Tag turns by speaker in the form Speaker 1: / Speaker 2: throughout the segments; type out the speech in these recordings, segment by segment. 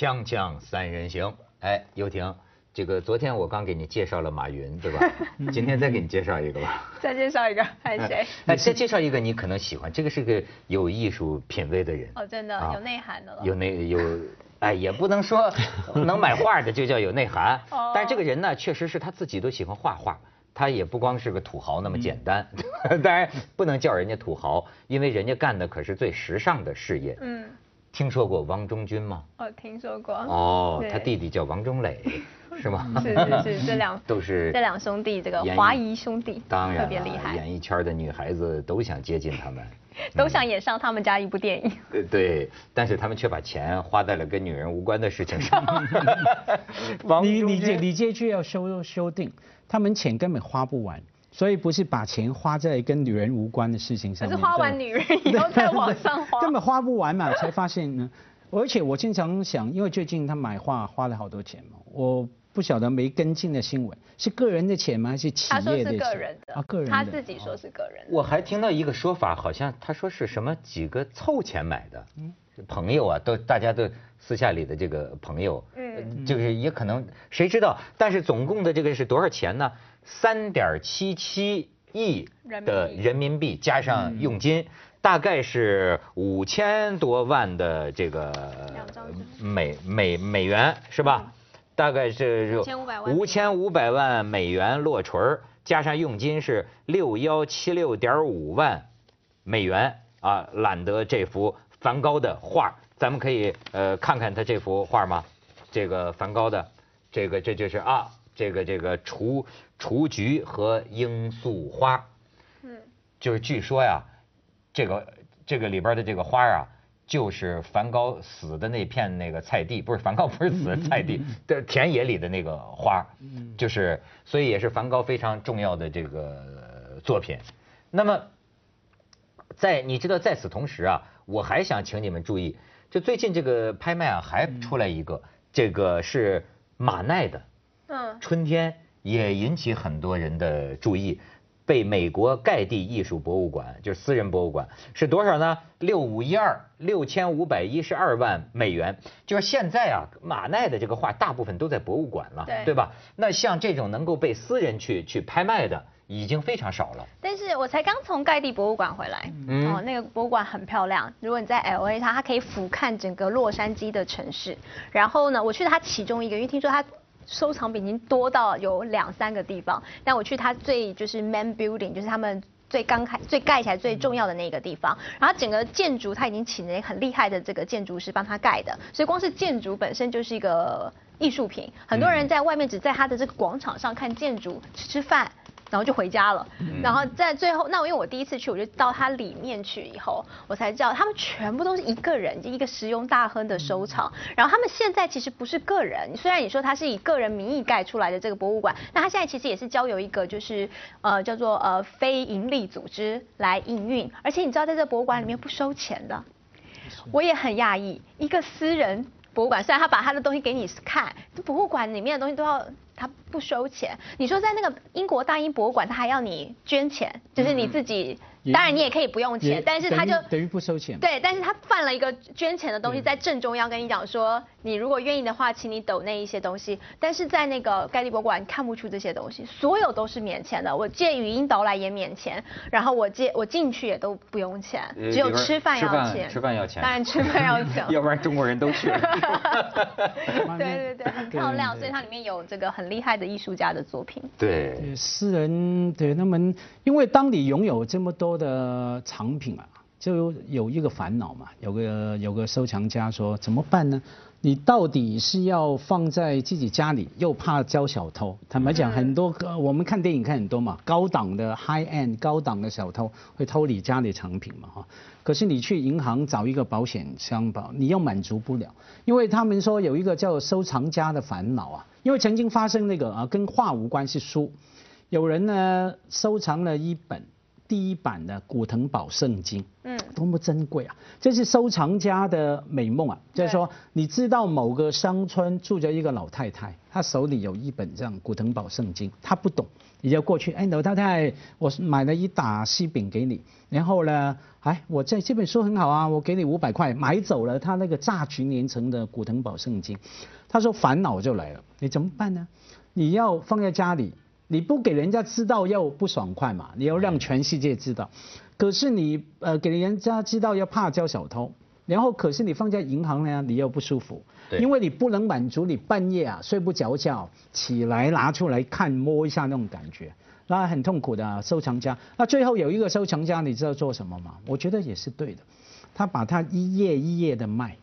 Speaker 1: 锵锵三人行，哎，游艇，这个昨天我刚给你介绍了马云，对吧？今天再给你介绍一个吧。
Speaker 2: 再介绍一个，还是谁？
Speaker 1: 哎，再介绍一个你可能喜欢，这个是个有艺术品味的人。
Speaker 2: 哦，真的
Speaker 1: 啊
Speaker 2: 有内涵的了。
Speaker 1: 有内有，哎，也不能说 能买画的就叫有内涵
Speaker 2: 哦，
Speaker 1: 但是这个人呢，确实是他自己都喜欢画画，他也不光是个土豪那么简单，当然不能叫人家土豪，因为人家干的可是最时尚的事业。
Speaker 2: 嗯，
Speaker 1: 听说过王中军吗？
Speaker 2: 哦听说过。
Speaker 1: 哦，他弟弟叫王中磊，是吗？
Speaker 2: 是是是，这两
Speaker 1: 都是
Speaker 2: 这两兄弟，这个华谊兄弟，
Speaker 1: 当然
Speaker 2: 特别厉害，
Speaker 1: 演艺圈的女孩子都想接近他们。
Speaker 2: 都想演上他们家一部电影。
Speaker 1: 呃，对，但是他们却把钱花在了跟女人无关的事情上。王
Speaker 3: 你
Speaker 1: 中军
Speaker 3: 你这你这句要修修订，他们钱根本花不完，所以不是把钱花在跟女人无关的事情上面。
Speaker 2: 可是花完女人以后再往上花，
Speaker 3: 根本花不完嘛，才发现呢。而且我经常想，因为最近他买画花了好多钱嘛，我不晓得没跟进的新闻是个人的钱吗？还是企
Speaker 2: 他说是
Speaker 3: 业的钱？
Speaker 2: 个人的，
Speaker 3: 啊，个人的。
Speaker 2: 他自己说是个人的。
Speaker 1: 我还听到一个说法，好像他说是什么几个凑钱买的，朋友啊，都大家都私下里的这个朋友，
Speaker 2: 嗯，
Speaker 1: 就是也可能谁知道，但是总共的这个是多少钱呢？三点七七亿的
Speaker 2: 人民币
Speaker 1: 加上佣金。大概是五千多万的这个美美美元是吧？大概是
Speaker 2: 5500万
Speaker 1: 五千五百万美元落锤儿，加上佣金是六幺七六点五万美元啊，揽得这幅梵高的画。咱们可以呃看看他这幅画吗？这个梵高的，这个这就是啊，这个这个雏雏菊和罂粟花，
Speaker 2: 嗯，
Speaker 1: 就是据说呀，这个这个里边的这个花啊，就是梵高死的那片那个菜地，不是梵高不是死的菜地的田野里的那个花，就是所以也是梵高非常重要的这个作品。那么在你知道在此同时啊，我还想请你们注意，就最近这个拍卖啊还出来一个，这个是马奈的，
Speaker 2: 嗯，
Speaker 1: 春天也引起很多人的注意，被美国盖蒂艺术博物馆，就是私人博物馆，是多少呢？六五一二，六千五百一十二万美元。就是现在啊，马奈的这个画大部分都在博物馆了，
Speaker 2: 对
Speaker 1: 吧？那像这种能够被私人去去拍卖的，已经非常少了。
Speaker 2: 但是我才刚从盖蒂博物馆回来，
Speaker 1: 嗯
Speaker 2: 哦，那个博物馆很漂亮。如果你在 L A，它它可以俯瞰整个洛杉矶的城市。然后呢，我去它其中一个，因为听说它收藏品已经多到有两三个地方。但我去它最就是 main building，就是他们。最刚开、最盖起来最重要的那个地方，然后整个建筑它已经请了很厉害的这个建筑师帮他盖的，所以光是建筑本身就是一个艺术品。很多人在外面只在他的这个广场上看建筑、吃吃饭，然后就回家了。然后在最后，那因为我第一次去，我就到它里面去以后，我才知道他们全部都是一个人，一个石油大亨的收藏。然后他们现在其实不是个人，虽然你说他是以个人名义盖出来的这个博物馆，那他现在其实也是交由一个就是呃叫做呃非盈利组织来营运，而且你知道在这个博物馆里面不收钱的。我也很讶异，一个私人博物馆，虽然他把他的东西给你看，博物馆里面的东西都要他不收钱。你说在那个英国大英博物馆，他还要你捐钱，就是你自己，
Speaker 3: 也
Speaker 2: 当然你也可以不用钱，但是他就
Speaker 3: 等于等于不收钱。
Speaker 2: 对，但是他犯了一个捐钱的东西，在正中央跟你讲说，你如果愿意的话，请你抖那一些东西。但是在那个盖蒂博物馆看不出这些东西，所有都是免钱的。我借语音导览也免钱，然后我借我进去也都不用钱，只有吃饭要钱。
Speaker 1: 吃饭要钱
Speaker 2: 当然吃饭要钱。
Speaker 1: 要不然中国人都去 了。
Speaker 2: 对对对，很漂亮，所以它里面有这个很厉害的艺术家的作品。
Speaker 1: 对，
Speaker 3: 对，私人对他们，因为当你拥有这么多的藏品啊，就有一个烦恼嘛。有个有个收藏家说怎么办呢？你到底是要放在自己家里，又怕招小偷。坦白讲，很多个我们看电影看很多嘛，高档的 high end 高档的小偷会偷你家里藏品嘛哈。可是你去银行找一个保险箱保，你又满足不了，因为他们说有一个叫收藏家的烦恼啊，因为曾经发生那个啊跟画无关是书，有人呢收藏了一本第一版的古腾堡圣经，
Speaker 2: 嗯，
Speaker 3: 多么珍贵啊！这是收藏家的美梦啊，就是说，你知道某个乡村住着一个老太太，她手里有一本这样古腾堡圣经，她不懂，你就过去，哎，老太太，我买了一打西饼给你，然后呢，哎，我这这本书很好啊，我给你五百块，买走了他那个榨取连城的古腾堡圣经，他说烦恼就来了，你怎么办呢？你要放在家里。你不给人家知道要不爽快嘛？你要让全世界知道。可是你呃给人家知道要怕交小偷，然后可是你放在银行呢，你又不舒服，因为你不能满足你半夜啊睡不着觉起来拿出来看摸一下那种感觉，那很痛苦的收藏家。那最后有一个收藏家，你知道做什么吗？我觉得也是对的，他把它一页一页的卖。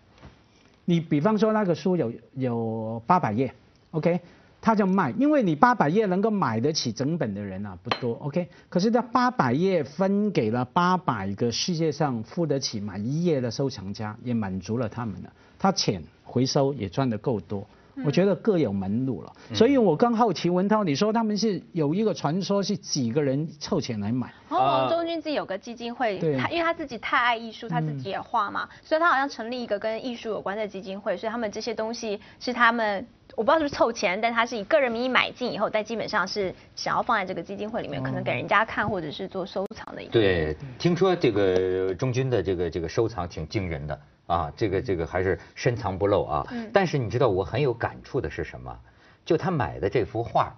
Speaker 3: 你比方说那个书有有八百页，OK。他就卖，因为你八百页能够买得起整本的人啊不多，OK。可是他八百页分给了八百个世界上付得起买一页的收藏家，也满足了他们了。他钱回收也赚得够多，我觉得各有门路了。所以我刚好奇文涛，你说他们是有一个传说是几个人凑钱来买？
Speaker 2: 哦王中军自己有个基金会，他因为他自己太爱艺术，他自己也画嘛，所以他好像成立一个跟艺术有关的基金会，所以他们这些东西是他们。我不知道是不是凑钱，但他是以个人名义买进以后，但基本上是想要放在这个基金会里面，可能给人家看或者是做收藏的一个。
Speaker 1: 对，听说这个中军的这个这个收藏挺惊人的啊，这个这个还是深藏不露啊。嗯。但是你知道我很有感触的是什么？就他买的这幅画，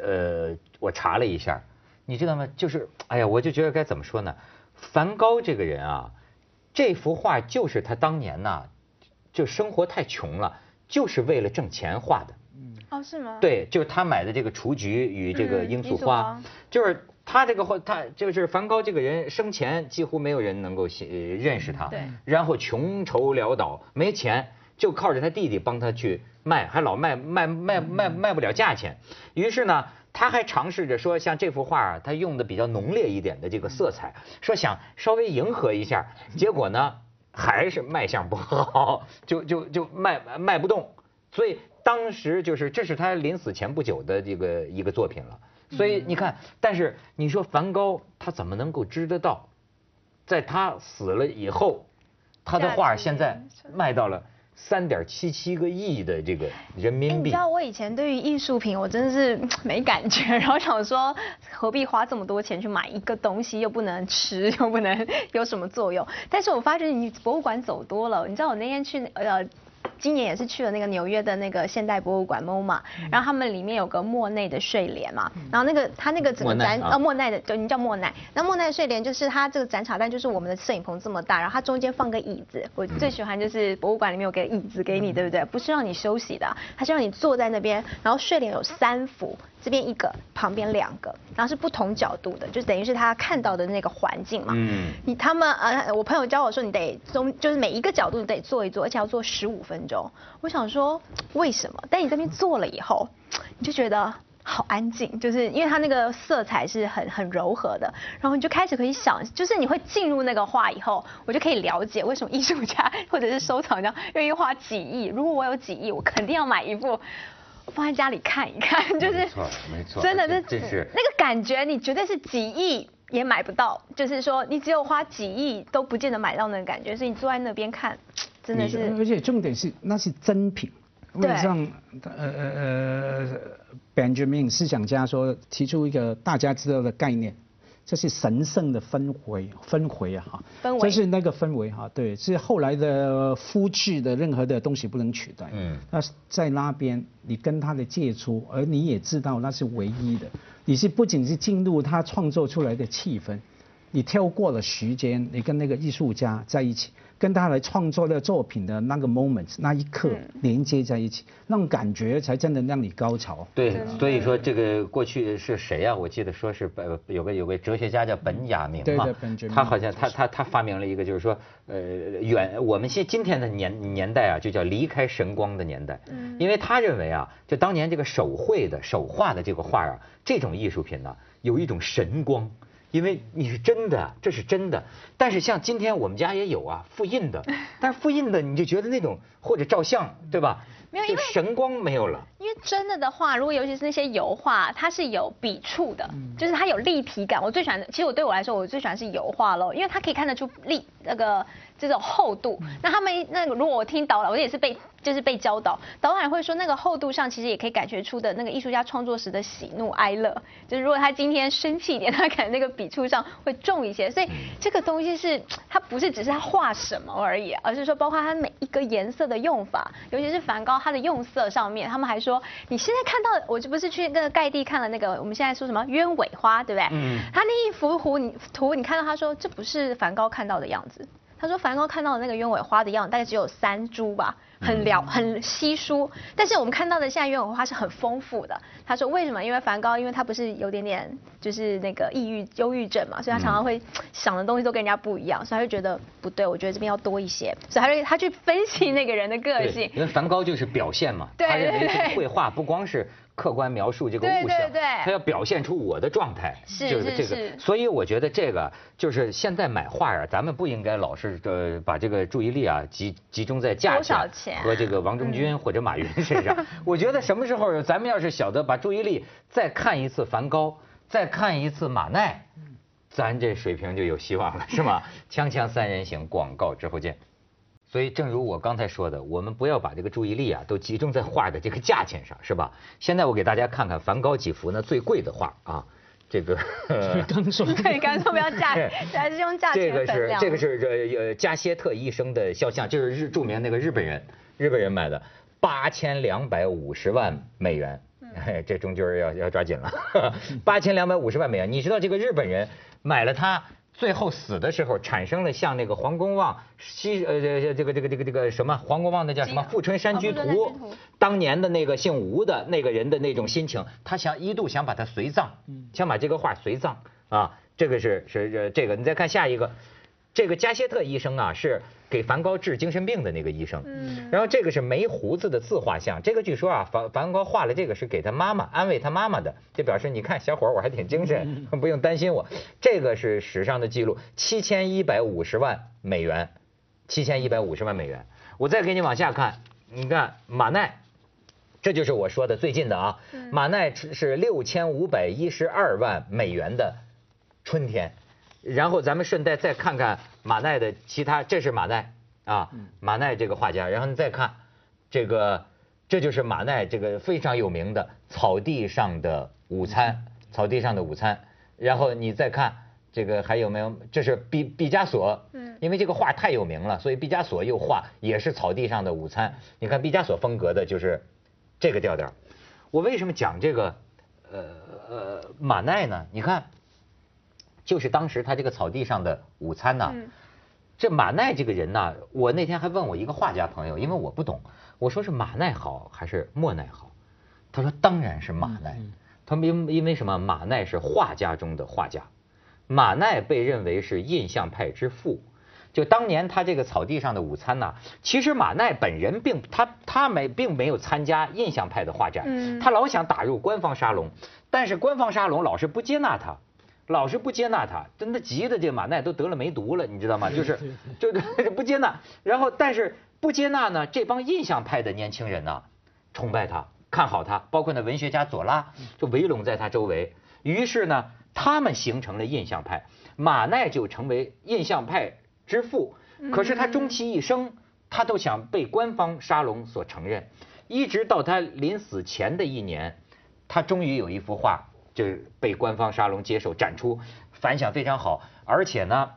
Speaker 1: 呃，我查了一下，你知道吗？就是哎呀，我就觉得该怎么说呢？梵高这个人啊，这幅画就是他当年呐，就生活太穷了。就是为了挣钱画的，
Speaker 2: 嗯，哦，是吗？
Speaker 1: 对，就是他买的这个雏菊与这个罂粟花，就是他这个画，他就是梵高这个人生前几乎没有人能够认识他，
Speaker 2: 对，
Speaker 1: 然后穷愁潦倒，没钱，就靠着他弟弟帮他去卖，还老卖卖卖卖卖不了价钱，于是呢，他还尝试着说，像这幅画啊，他用的比较浓烈一点的这个色彩，说想稍微迎合一下，结果呢？还是卖相不好，就就就卖卖不动，所以当时就是这是他临死前不久的这个一个作品了。所以你看，但是你说梵高他怎么能够知得到，在他死了以后，他的画现在卖到了。三点七七个亿的这个人民币，
Speaker 2: 你知道我以前对于艺术品我真的是 没感觉，然后想说何必花这么多钱去买一个东西，又不能吃，又不能 有什么作用。但是我发觉你博物馆走多了，你知道我那天去呃。今年也是去了那个纽约的那个现代博物馆 MoMA，然后他们里面有个莫内的睡莲嘛，然后那个他那个整个展呃莫奈的对，你叫莫奈，那莫奈睡莲就是它这个展场，但就是我们的摄影棚这么大，然后它中间放个椅子，我最喜欢就是博物馆里面有个椅子给你，对不对？不是让你休息的，它是让你坐在那边，然后睡莲有三幅。这边一个，旁边两个，然后是不同角度的，就等于是他看到的那个环境嘛。嗯。你他们呃，我朋友教我说，你得中，就是每一个角度你得做一做，而且要做十五分钟。我想说为什么？但你这边做了以后，你就觉得好安静，就是因为它那个色彩是很很柔和的，然后你就开始可以想，就是你会进入那个画以后，我就可以了解为什么艺术家或者是收藏家愿意花几亿。如果我有几亿，我肯定要买一幅。放在家里看一看，就是没
Speaker 1: 错，没错，
Speaker 2: 真的，
Speaker 1: 这是
Speaker 2: 那个感觉，你绝对是几亿也买不到。就是说，你只有花几亿都不见得买到那个感觉，所以你坐在那边看，真的是。
Speaker 3: 而且重点是，那是真品。
Speaker 2: 对。
Speaker 3: 像呃呃呃，Benjamin 思想家说，提出一个大家知道的概念。这是神圣的氛围，氛围啊，哈，这是那个氛围哈，对，是后来的复制的任何的东西不能取代。嗯，那在那边你跟他的接触，而你也知道那是唯一的，你是不仅是进入他创作出来的气氛，你跳过了时间，你跟那个艺术家在一起。跟他来创作的作品的那个 moment 那一刻连接在一起，那种感觉才真的让你高潮。
Speaker 1: 对，所以说这个过去是谁呀？我记得说是本有个有个哲学家叫本雅明嘛，他好像他他他发明了一个就是说呃远我们现今天的年年代啊就叫离开神光的年代，因为他认为啊就当年这个手绘的手画的这个画啊这种艺术品呢有一种神光。因为你是真的，这是真的。但是像今天我们家也有啊，复印的，但是复印的你就觉得那种或者照相，对吧？
Speaker 2: 没有因为
Speaker 1: 神光没有了。
Speaker 2: 因为真的的话，如果尤其是那些油画，它是有笔触的，就是它有立体感。我最喜欢的，其实我对我来说，我最喜欢是油画喽，因为它可以看得出立那个。这种厚度，那他们那个如果我听导览，我也是被就是被教导，导演会说那个厚度上其实也可以感觉出的那个艺术家创作时的喜怒哀乐，就是如果他今天生气一点，他可能那个笔触上会重一些，所以这个东西是它不是只是他画什么而已，而是说包括他每一个颜色的用法，尤其是梵高他的用色上面，他们还说你现在看到我这不是去那个盖地看了那个我们现在说什么鸢尾花对不对？嗯，他那一幅图你图你看到他说这不是梵高看到的样子。他说梵高看到的那个鸢尾花的样子大概只有三株吧，很了很稀疏。但是我们看到的现在鸢尾花是很丰富的。他说为什么？因为梵高因为他不是有点点就是那个抑郁忧郁症嘛，所以他常常会想的东西都跟人家不一样，所以他就觉得不对，我觉得这边要多一些，所以他就他去分析那个人的个性。
Speaker 1: 因为梵高就是表现嘛，他认为这个绘画不光是。客观描述这个物象，他要表现出我的状态，
Speaker 2: 就是
Speaker 1: 这个。所以我觉得这个就是现在买画啊，咱们不应该老是呃把这个注意力啊集集中在价钱和这个王中军或者马云身上。我觉得什么时候咱们要是晓得把注意力再看一次梵高，再看一次马奈，咱这水平就有希望了，是吗？锵锵三人行，广告之后见。所以，正如我刚才说的，我们不要把这个注意力啊都集中在画的这个价钱上，是吧？现在我给大家看看梵高几幅呢最贵的画啊，这个
Speaker 3: 刚说
Speaker 2: 对，刚说不要价，还是用价钱
Speaker 1: 这个是这个是这呃加歇特医生的肖像，就是日著名那个日本人，日本人买的八千两百五十万美元，这中军要要抓紧了，八千两百五十万美元，你知道这个日本人买了它。最后死的时候，产生了像那个黄公望西呃这这个这个这个这个什么黄公望的叫什么《富春山居图》，当年的那个姓吴的那个人的那种心情，他想一度想把他随葬，想把这个画随葬啊，这个是是这个，你再看下一个。这个加歇特医生啊，是给梵高治精神病的那个医生。嗯。然后这个是没胡子的自画像，这个据说啊，梵梵高画了这个是给他妈妈安慰他妈妈的，就表示你看小伙我还挺精神，不用担心我。这个是史上的记录，七千一百五十万美元，七千一百五十万美元。我再给你往下看，你看马奈，这就是我说的最近的啊，马奈是六千五百一十二万美元的春天。然后咱们顺带再看看马奈的其他，这是马奈啊，马奈这个画家。然后你再看这个，这就是马奈这个非常有名的《草地上的午餐》。草地上的午餐。然后你再看这个还有没有？这是毕毕加索，嗯，因为这个画太有名了，所以毕加索又画也是《草地上的午餐》。你看毕加索风格的就是这个调调。我为什么讲这个呃呃马奈呢？你看。就是当时他这个草地上的午餐呢，这马奈这个人呢，我那天还问我一个画家朋友，因为我不懂，我说是马奈好还是莫奈好？他说当然是马奈。他因因为什么？马奈是画家中的画家，马奈被认为是印象派之父。就当年他这个草地上的午餐呢，其实马奈本人并他他没并没有参加印象派的画展，他老想打入官方沙龙，但是官方沙龙老是不接纳他。老是不接纳他，真的急的这马奈都得了梅毒了，你知道吗？就是 就不接纳，然后但是不接纳呢，这帮印象派的年轻人呢，崇拜他，看好他，包括那文学家左拉就围拢在他周围，于是呢，他们形成了印象派，马奈就成为印象派之父。可是他终其一生，他都想被官方沙龙所承认，一直到他临死前的一年，他终于有一幅画。就被官方沙龙接受展出，反响非常好，而且呢，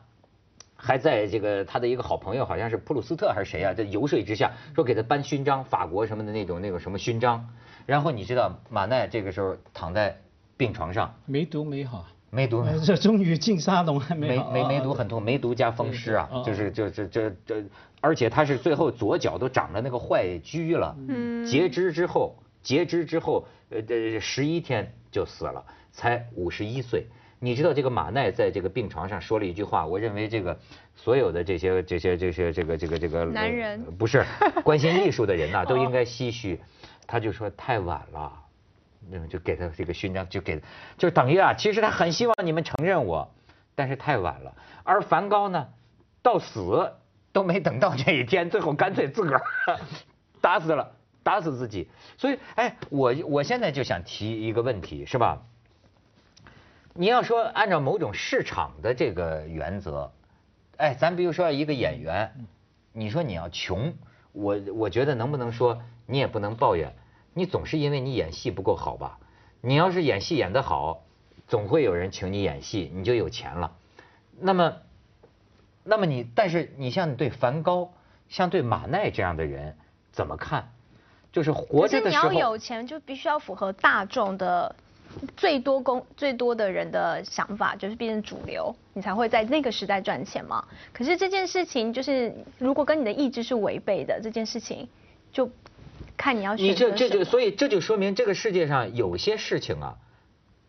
Speaker 1: 还在这个他的一个好朋友，好像是普鲁斯特还是谁啊，在游说之下，说给他颁勋章，法国什么的那种那种什么勋章。然后你知道马奈这个时候躺在病床上，
Speaker 3: 梅毒没好，
Speaker 1: 梅毒，
Speaker 3: 这终于进沙龙还没
Speaker 1: 梅梅毒很痛，梅毒加风湿啊，就是就这这这，而且他是最后左脚都长了那个坏疽了，截肢之后。截肢之后，呃，这十一天就死了，才五十一岁。你知道这个马奈在这个病床上说了一句话，我认为这个所有的这些这些这些这个这个这个
Speaker 2: 男人
Speaker 1: 不是关心艺术的人呐，都应该唏嘘。他就说太晚了，那么就给他这个勋章，就给，就等于啊，其实他很希望你们承认我，但是太晚了。而梵高呢，到死都没等到这一天，最后干脆自个儿 打死了。打死自己。所以，哎，我我现在就想提一个问题，是吧？你要说按照某种市场的这个原则，哎，咱比如说一个演员，你说你要穷，我我觉得能不能说你也不能抱怨，你总是因为你演戏不够好吧？你要是演戏演得好，总会有人请你演戏，你就有钱了。那么，那么你，但是你像对梵高，像对马奈这样的人怎么看？就是活着的时候，
Speaker 2: 你要有钱，就必须要符合大众的。最多公最多的人的想法就是变成主流，你才会在那个时代赚钱嘛。可是这件事情就是，如果跟你的意志是违背的，这件事情就看你要选
Speaker 1: 择。你这这就所以这就说明这个世界上有些事情啊，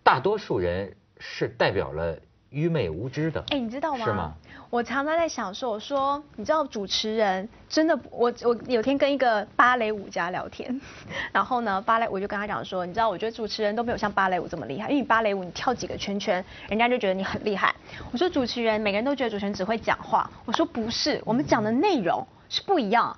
Speaker 1: 大多数人是代表了。愚昧无知的，
Speaker 2: 哎，你知道吗？
Speaker 1: 是吗？
Speaker 2: 我常常在想说，我说，你知道主持人真的，我我有天跟一个芭蕾舞家聊天，然后呢，芭蕾我就跟他讲说，你知道，我觉得主持人都没有像芭蕾舞这么厉害，因为你芭蕾舞你跳几个圈圈，人家就觉得你很厉害。我说主持人，每个人都觉得主持人只会讲话，我说不是，我们讲的内容是不一样。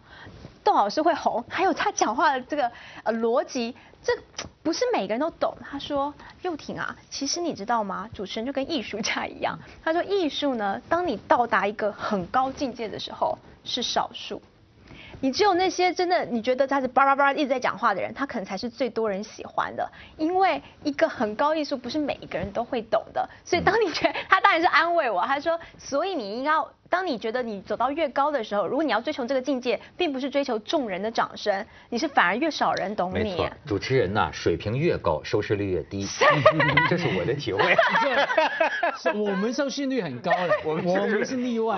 Speaker 2: 窦老师会红，还有他讲话的这个呃逻辑。这不是每个人都懂。他说：“又婷啊，其实你知道吗？主持人就跟艺术家一样。他说艺术呢，当你到达一个很高境界的时候，是少数。你只有那些真的你觉得他是叭叭叭一直在讲话的人，他可能才是最多人喜欢的。因为一个很高艺术不是每一个人都会懂的。所以当你觉得 他当然是安慰我，他说：所以你应该。”当你觉得你走到越高的时候，如果你要追求这个境界，并不是追求众人的掌声，你是反而越少人懂你。
Speaker 1: 没错，主持人呐，水平越高，收视率越低，这 是我的体会。
Speaker 3: 我们收视率很高的，我们是例外，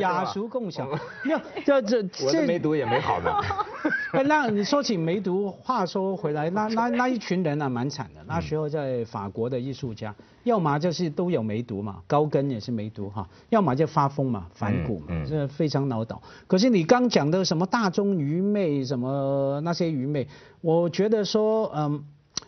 Speaker 3: 雅雅俗共享。
Speaker 1: 那这这我的梅毒也没好呢。
Speaker 3: 那你说起梅毒，话说回来，那那那一群人啊，蛮惨的。那时候在法国的艺术家。要么就是都有梅毒嘛，高跟也是梅毒哈，要么就发疯嘛，反骨嘛，这非常脑倒。可是你刚讲的什么大众愚昧，什么那些愚昧，我觉得说，嗯，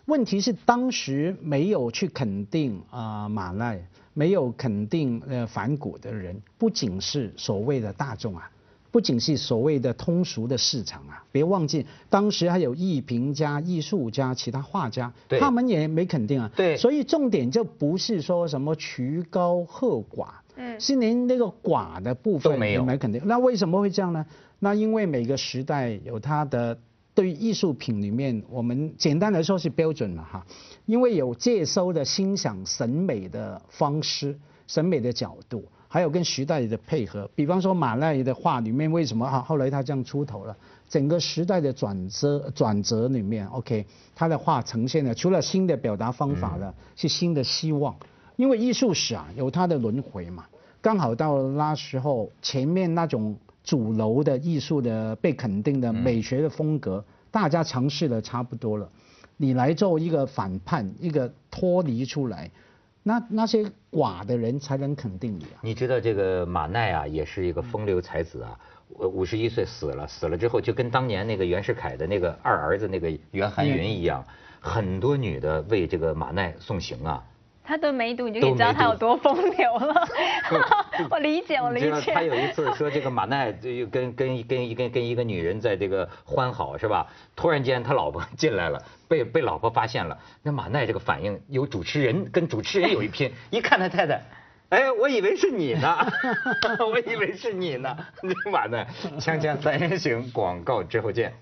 Speaker 3: 问题是当时没有去肯定啊马奈，没有肯定呃反骨的人，不仅是所谓的大众啊。不仅是所谓的通俗的市场啊，别忘记当时还有艺评家、艺术家、其他画家，他们也没肯定啊。
Speaker 1: 对，
Speaker 3: 所以重点就不是说什么曲高和寡，嗯，是连那个寡的部分都
Speaker 1: 没有
Speaker 3: 没肯定。那为什么会这样呢？那因为每个时代有它的对艺术品里面，我们简单来说是标准了哈，因为有接收的欣赏审美的方式、审美的角度。还有跟时代的配合，比方说马奈的画里面，为什么哈后来他这样出头了？整个时代的转折转折里面，OK，他的画呈现了除了新的表达方法了，是新的希望。因为艺术史啊有它的轮回嘛，刚好到那时候前面那种主流的艺术的被肯定的美学的风格，大家尝试的差不多了，你来做一个反叛，一个脱离出来。那那些寡的人才能肯定你啊！
Speaker 1: 你知道这个马奈啊，也是一个风流才子啊，五十一岁死了，死了之后就跟当年那个袁世凯的那个二儿子那个袁寒云一样，很多女的为这个马奈送行啊。
Speaker 2: 他的梅毒，你就可以知道他有多风流了。我理解，我理解。
Speaker 1: 他有一次说这个马奈就跟跟跟跟跟一个女人在这个欢好是吧？突然间他老婆进来了，被被老婆发现了。那马奈这个反应有主持人跟主持人有一拼，一看他太太，哎，我以为是你呢，我以为是你呢。马奈，锵锵三人行广告之后见。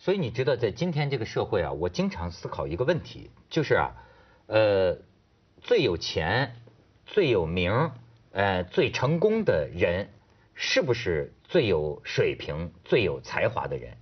Speaker 1: 所以你知道在今天这个社会啊，我经常思考一个问题，就是啊，呃。最有钱、最有名、呃最成功的人，是不是最有水平、最有才华的人？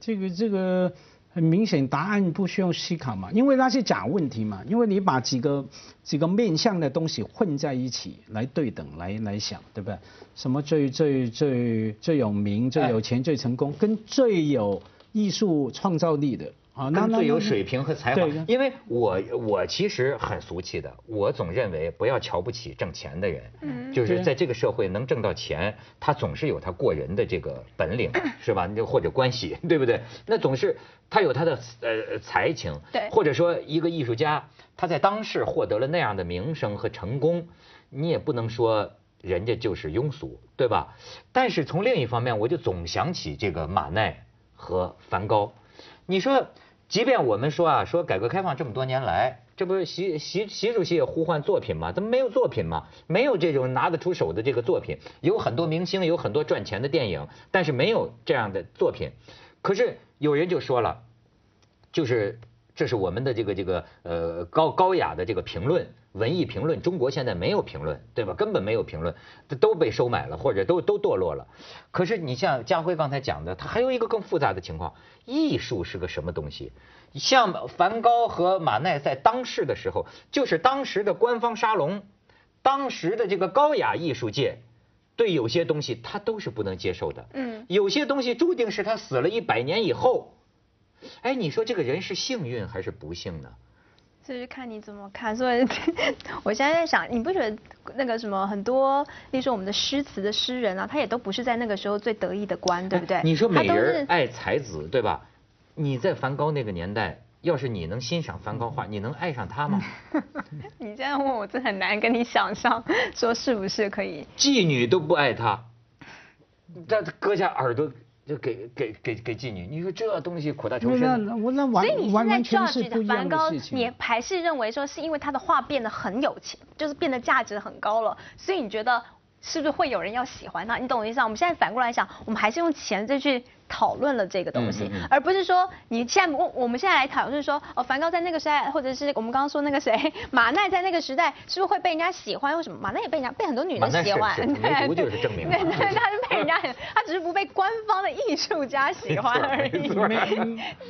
Speaker 3: 这个这个很明显，答案不需要思考嘛，因为那是假问题嘛，因为你把几个几个面向的东西混在一起来对等来来想，对不对？什么最最最最有名、最有钱、最成功，跟最有艺术创造力的。
Speaker 1: 啊，那最有水平和才华，因为我我其实很俗气的，我总认为不要瞧不起挣钱的人，就是在这个社会能挣到钱，他总是有他过人的这个本领，是吧？或者关系，对不对？那总是他有他的呃才情，
Speaker 2: 对，
Speaker 1: 或者说一个艺术家他在当世获得了那样的名声和成功，你也不能说人家就是庸俗，对吧？但是从另一方面，我就总想起这个马奈。和梵高。你说，即便我们说啊，说改革开放这么多年来，这不是习习习主席也呼唤作品吗？怎么没有作品吗？没有这种拿得出手的这个作品。有很多明星，有很多赚钱的电影，但是没有这样的作品。可是有人就说了，就是这是我们的这个这个呃高高雅的这个评论。文艺评论，中国现在没有评论，对吧？根本没有评论，都被收买了，或者都都堕落了。可是你像家辉刚才讲的，他还有一个更复杂的情况：艺术是个什么东西？像梵高和马奈在当世的时候，就是当时的官方沙龙，当时的这个高雅艺术界，对有些东西他都是不能接受的。嗯，有些东西注定是他死了一百年以后。哎，你说这个人是幸运还是不幸呢？
Speaker 2: 就是看你怎么看，所以 我现在在想，你不觉得那个什么很多，例如说我们的诗词的诗人啊，他也都不是在那个时候最得意的官，对不对？
Speaker 1: 你说美人爱才子，对吧？你在梵高那个年代，要是你能欣赏梵高画，你能爱上他吗？
Speaker 2: 你这样问我，真很难跟你想象，说是不是可以？
Speaker 1: 妓女都不爱他，这割下耳朵。就给给给给妓女，你说这东西苦大仇深。
Speaker 3: 那我那完完完全是不一样
Speaker 2: 的事情。你还是认为说是因为他的画变得很有钱，就是变得价值很高了，所以你觉得是不是会有人要喜欢他？你懂我意思吗？我们现在反过来想，我们还是用钱再去。讨论了这个东西，而不是说你现在我我们现在来讨论说哦，梵高在那个时代，或者是我们刚刚说那个谁 马奈在那个时代，是不是会被人家喜欢？为什么马奈也被人家被很多女人喜欢？
Speaker 1: 梅毒就是证明。
Speaker 2: 对对，他是被人家，他只是不被官方的艺术家喜欢而已。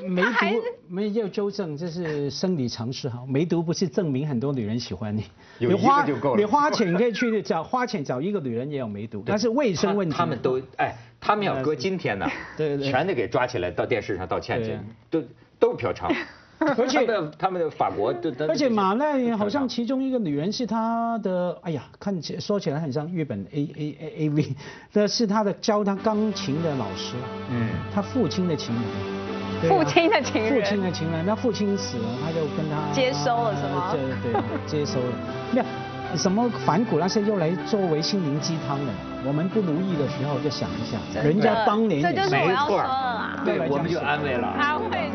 Speaker 3: 梅毒没有纠正，这是生理常识哈。梅毒不是证明很多女人喜欢你，
Speaker 1: 你花
Speaker 3: 你花钱可以去找花钱找一个女人也有梅毒，但是卫生问题。
Speaker 1: 他们都哎。他们要搁今天呢，对对全得给抓起来到电视上道歉去，都都是嫖娼，而且他们的法国都，
Speaker 3: 而且马奈好像其中一个女人是他的，哎呀，看起说起来很像日本 A A A A V，那是他的教他钢琴的老师，嗯，他父亲的情人，
Speaker 2: 父亲的情人，
Speaker 3: 父亲的情人，那父亲死了，他就跟他
Speaker 2: 接收了是吗？
Speaker 3: 对对，接收了，没有。什么反骨那些用来作为心灵鸡汤的，我们不如意的时候就想一下，人家当年也
Speaker 2: 没错，
Speaker 1: 对，我们就安慰了。
Speaker 2: 安慰。